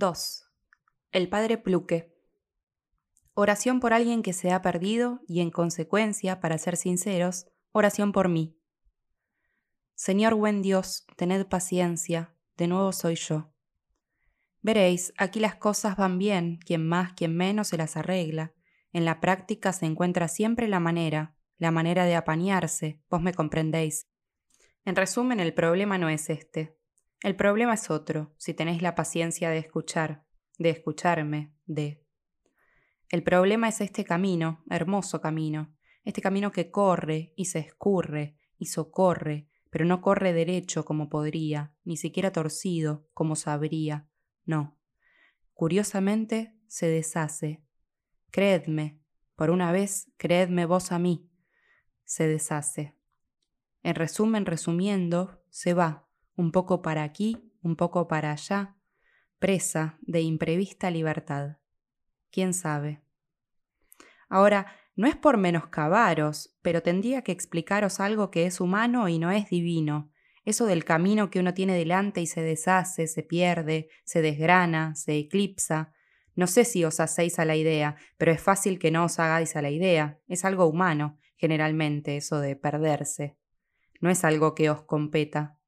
2. El Padre Pluque. Oración por alguien que se ha perdido y en consecuencia, para ser sinceros, oración por mí. Señor buen Dios, tened paciencia, de nuevo soy yo. Veréis, aquí las cosas van bien, quien más, quien menos se las arregla. En la práctica se encuentra siempre la manera, la manera de apañarse, vos me comprendéis. En resumen, el problema no es este. El problema es otro, si tenéis la paciencia de escuchar, de escucharme, de... El problema es este camino, hermoso camino, este camino que corre y se escurre y socorre, pero no corre derecho como podría, ni siquiera torcido como sabría, no. Curiosamente se deshace. Creedme, por una vez, creedme vos a mí, se deshace. En resumen, resumiendo, se va, un poco para aquí, un poco para allá, presa de imprevista libertad. ¿Quién sabe? Ahora, no es por menoscabaros, pero tendría que explicaros algo que es humano y no es divino, eso del camino que uno tiene delante y se deshace, se pierde, se desgrana, se eclipsa. No sé si os hacéis a la idea, pero es fácil que no os hagáis a la idea. Es algo humano, generalmente, eso de perderse. No es algo que os competa.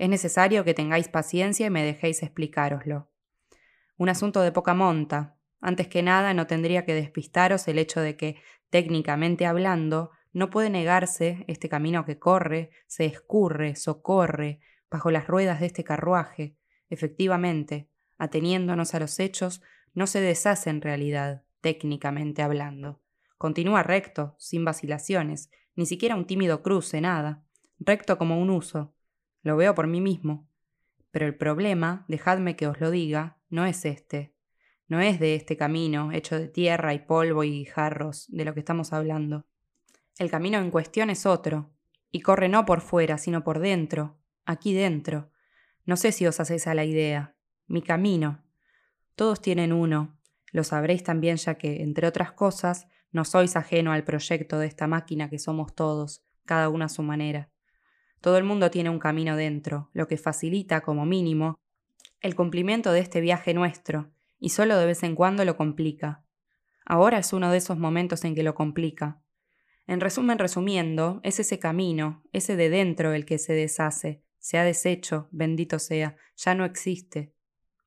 Es necesario que tengáis paciencia y me dejéis explicároslo. Un asunto de poca monta. Antes que nada, no tendría que despistaros el hecho de que, técnicamente hablando, no puede negarse este camino que corre, se escurre, socorre, bajo las ruedas de este carruaje. Efectivamente, ateniéndonos a los hechos, no se deshace en realidad, técnicamente hablando. Continúa recto, sin vacilaciones, ni siquiera un tímido cruce, nada. Recto como un uso, lo veo por mí mismo. Pero el problema, dejadme que os lo diga, no es este. No es de este camino, hecho de tierra y polvo y jarros, de lo que estamos hablando. El camino en cuestión es otro, y corre no por fuera, sino por dentro, aquí dentro. No sé si os hacéis a la idea. Mi camino. Todos tienen uno. Lo sabréis también ya que, entre otras cosas, no sois ajeno al proyecto de esta máquina que somos todos, cada uno a su manera. Todo el mundo tiene un camino dentro, lo que facilita, como mínimo, el cumplimiento de este viaje nuestro, y solo de vez en cuando lo complica. Ahora es uno de esos momentos en que lo complica. En resumen, resumiendo, es ese camino, ese de dentro el que se deshace, se ha deshecho, bendito sea, ya no existe.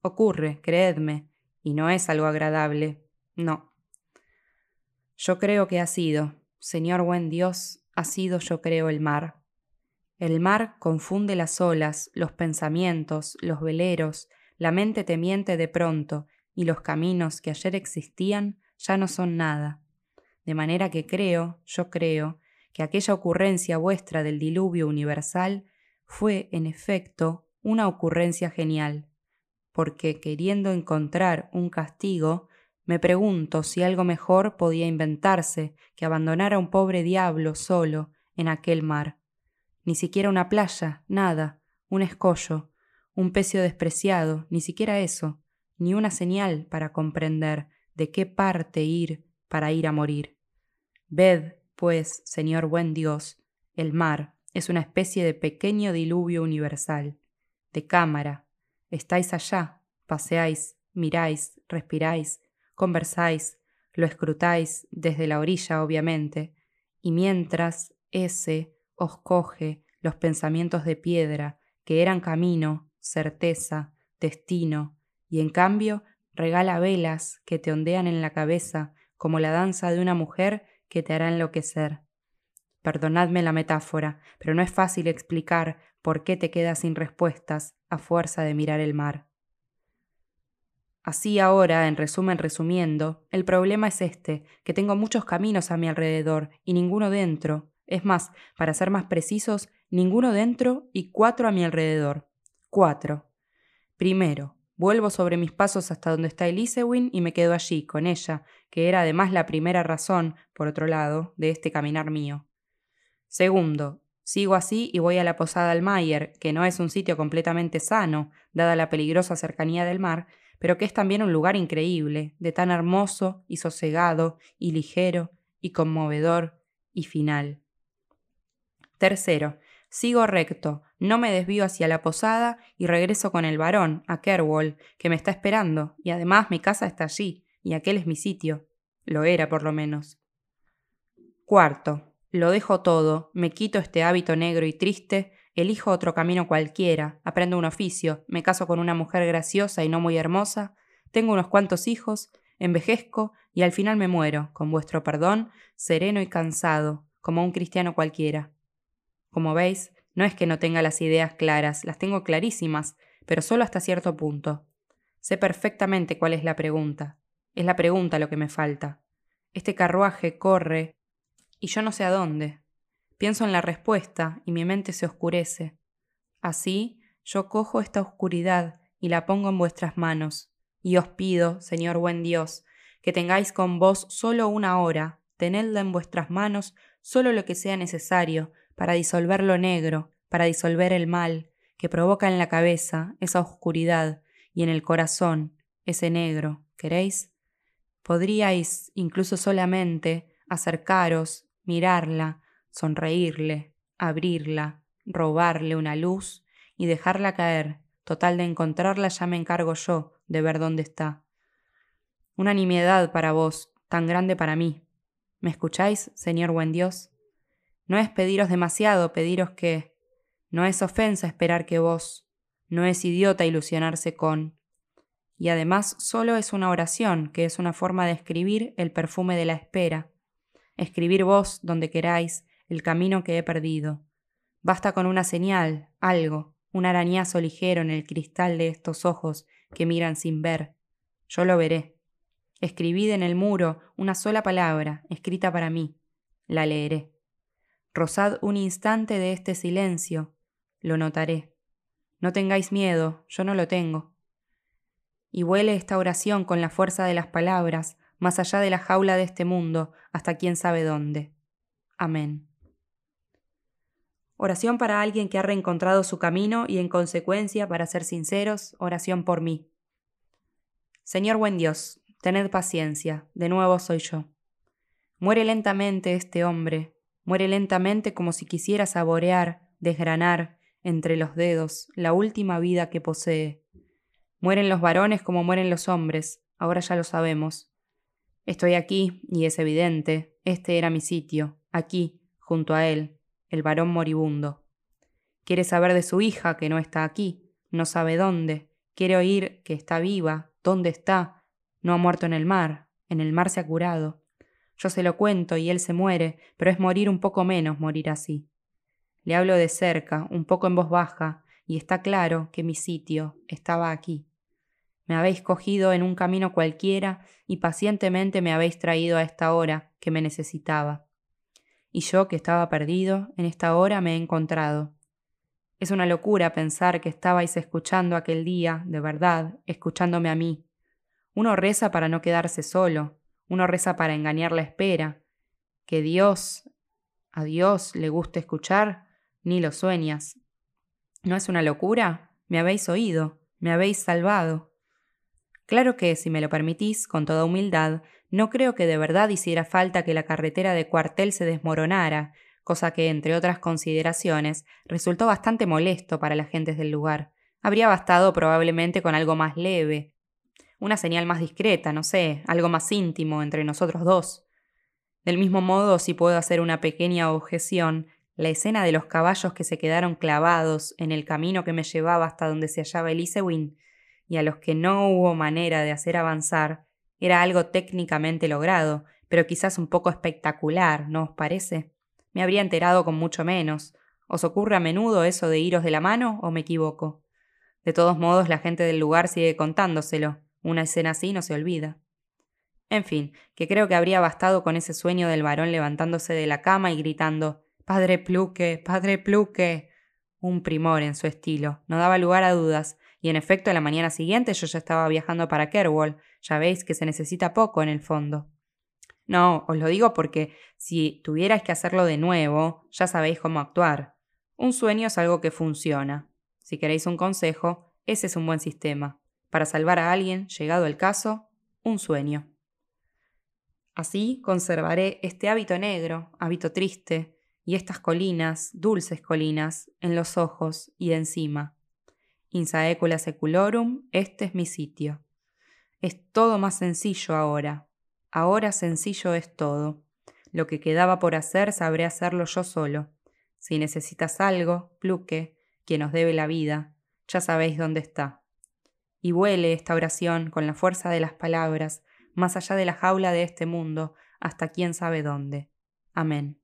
Ocurre, creedme, y no es algo agradable, no. Yo creo que ha sido, Señor buen Dios, ha sido yo creo el mar. El mar confunde las olas, los pensamientos, los veleros, la mente temiente de pronto, y los caminos que ayer existían ya no son nada. De manera que creo, yo creo, que aquella ocurrencia vuestra del diluvio universal fue, en efecto, una ocurrencia genial, porque queriendo encontrar un castigo, me pregunto si algo mejor podía inventarse que abandonar a un pobre diablo solo en aquel mar ni siquiera una playa, nada, un escollo, un pecio despreciado, ni siquiera eso, ni una señal para comprender de qué parte ir para ir a morir. Ved, pues, Señor buen Dios, el mar es una especie de pequeño diluvio universal, de cámara. Estáis allá, paseáis, miráis, respiráis, conversáis, lo escrutáis desde la orilla, obviamente, y mientras ese os coge los pensamientos de piedra, que eran camino, certeza, destino, y en cambio regala velas que te ondean en la cabeza como la danza de una mujer que te hará enloquecer. Perdonadme la metáfora, pero no es fácil explicar por qué te quedas sin respuestas a fuerza de mirar el mar. Así ahora, en resumen resumiendo, el problema es este, que tengo muchos caminos a mi alrededor y ninguno dentro, es más, para ser más precisos, ninguno dentro y cuatro a mi alrededor. Cuatro. Primero, vuelvo sobre mis pasos hasta donde está Elisewin y me quedo allí, con ella, que era además la primera razón, por otro lado, de este caminar mío. Segundo, sigo así y voy a la posada Almayer, que no es un sitio completamente sano, dada la peligrosa cercanía del mar, pero que es también un lugar increíble, de tan hermoso y sosegado y ligero y conmovedor y final. Tercero, Sigo recto, no me desvío hacia la posada y regreso con el varón, a Kerwall, que me está esperando, y además mi casa está allí, y aquel es mi sitio. Lo era, por lo menos. Cuarto, lo dejo todo, me quito este hábito negro y triste, elijo otro camino cualquiera, aprendo un oficio, me caso con una mujer graciosa y no muy hermosa, tengo unos cuantos hijos, envejezco y al final me muero, con vuestro perdón, sereno y cansado, como un cristiano cualquiera. Como veis, no es que no tenga las ideas claras, las tengo clarísimas, pero solo hasta cierto punto. Sé perfectamente cuál es la pregunta. Es la pregunta lo que me falta. Este carruaje corre y yo no sé a dónde. Pienso en la respuesta y mi mente se oscurece. Así, yo cojo esta oscuridad y la pongo en vuestras manos, y os pido, Señor buen Dios, que tengáis con vos solo una hora, tenedla en vuestras manos solo lo que sea necesario, para disolver lo negro, para disolver el mal, que provoca en la cabeza esa oscuridad y en el corazón ese negro, ¿queréis? Podríais, incluso solamente, acercaros, mirarla, sonreírle, abrirla, robarle una luz y dejarla caer. Total de encontrarla ya me encargo yo de ver dónde está. Una nimiedad para vos, tan grande para mí. ¿Me escucháis, Señor buen Dios? No es pediros demasiado, pediros que... No es ofensa esperar que vos. No es idiota ilusionarse con. Y además solo es una oración, que es una forma de escribir el perfume de la espera. Escribir vos donde queráis el camino que he perdido. Basta con una señal, algo, un arañazo ligero en el cristal de estos ojos que miran sin ver. Yo lo veré. Escribid en el muro una sola palabra, escrita para mí. La leeré. Rozad un instante de este silencio, lo notaré. No tengáis miedo, yo no lo tengo. Y vuele esta oración con la fuerza de las palabras, más allá de la jaula de este mundo, hasta quién sabe dónde. Amén. Oración para alguien que ha reencontrado su camino y en consecuencia, para ser sinceros, oración por mí. Señor buen Dios, tened paciencia, de nuevo soy yo. Muere lentamente este hombre, Muere lentamente como si quisiera saborear, desgranar, entre los dedos, la última vida que posee. Mueren los varones como mueren los hombres, ahora ya lo sabemos. Estoy aquí, y es evidente, este era mi sitio, aquí, junto a él, el varón moribundo. Quiere saber de su hija, que no está aquí, no sabe dónde, quiere oír que está viva, dónde está, no ha muerto en el mar, en el mar se ha curado. Yo se lo cuento y él se muere, pero es morir un poco menos morir así. Le hablo de cerca, un poco en voz baja, y está claro que mi sitio estaba aquí. Me habéis cogido en un camino cualquiera y pacientemente me habéis traído a esta hora que me necesitaba. Y yo, que estaba perdido, en esta hora me he encontrado. Es una locura pensar que estabais escuchando aquel día, de verdad, escuchándome a mí. Uno reza para no quedarse solo, uno reza para engañar la espera. Que Dios, a Dios le guste escuchar, ni lo sueñas. ¿No es una locura? Me habéis oído, me habéis salvado. Claro que, si me lo permitís, con toda humildad, no creo que de verdad hiciera falta que la carretera de cuartel se desmoronara, cosa que, entre otras consideraciones, resultó bastante molesto para las gentes del lugar. Habría bastado probablemente con algo más leve, una señal más discreta, no sé, algo más íntimo entre nosotros dos. Del mismo modo, si puedo hacer una pequeña objeción, la escena de los caballos que se quedaron clavados en el camino que me llevaba hasta donde se hallaba Elisewin, y a los que no hubo manera de hacer avanzar, era algo técnicamente logrado, pero quizás un poco espectacular, ¿no os parece? Me habría enterado con mucho menos. ¿Os ocurre a menudo eso de iros de la mano o me equivoco? De todos modos, la gente del lugar sigue contándoselo. Una escena así no se olvida. En fin, que creo que habría bastado con ese sueño del varón levantándose de la cama y gritando Padre Pluque, Padre Pluque. Un primor en su estilo, no daba lugar a dudas, y en efecto a la mañana siguiente yo ya estaba viajando para Kerwall, ya veis que se necesita poco en el fondo. No, os lo digo porque si tuvierais que hacerlo de nuevo, ya sabéis cómo actuar. Un sueño es algo que funciona. Si queréis un consejo, ese es un buen sistema para salvar a alguien, llegado el caso, un sueño. Así conservaré este hábito negro, hábito triste, y estas colinas, dulces colinas, en los ojos y encima. Insaecula seculorum, este es mi sitio. Es todo más sencillo ahora. Ahora sencillo es todo. Lo que quedaba por hacer sabré hacerlo yo solo. Si necesitas algo, Pluque, quien os debe la vida, ya sabéis dónde está. Y huele esta oración con la fuerza de las palabras, más allá de la jaula de este mundo, hasta quién sabe dónde. Amén.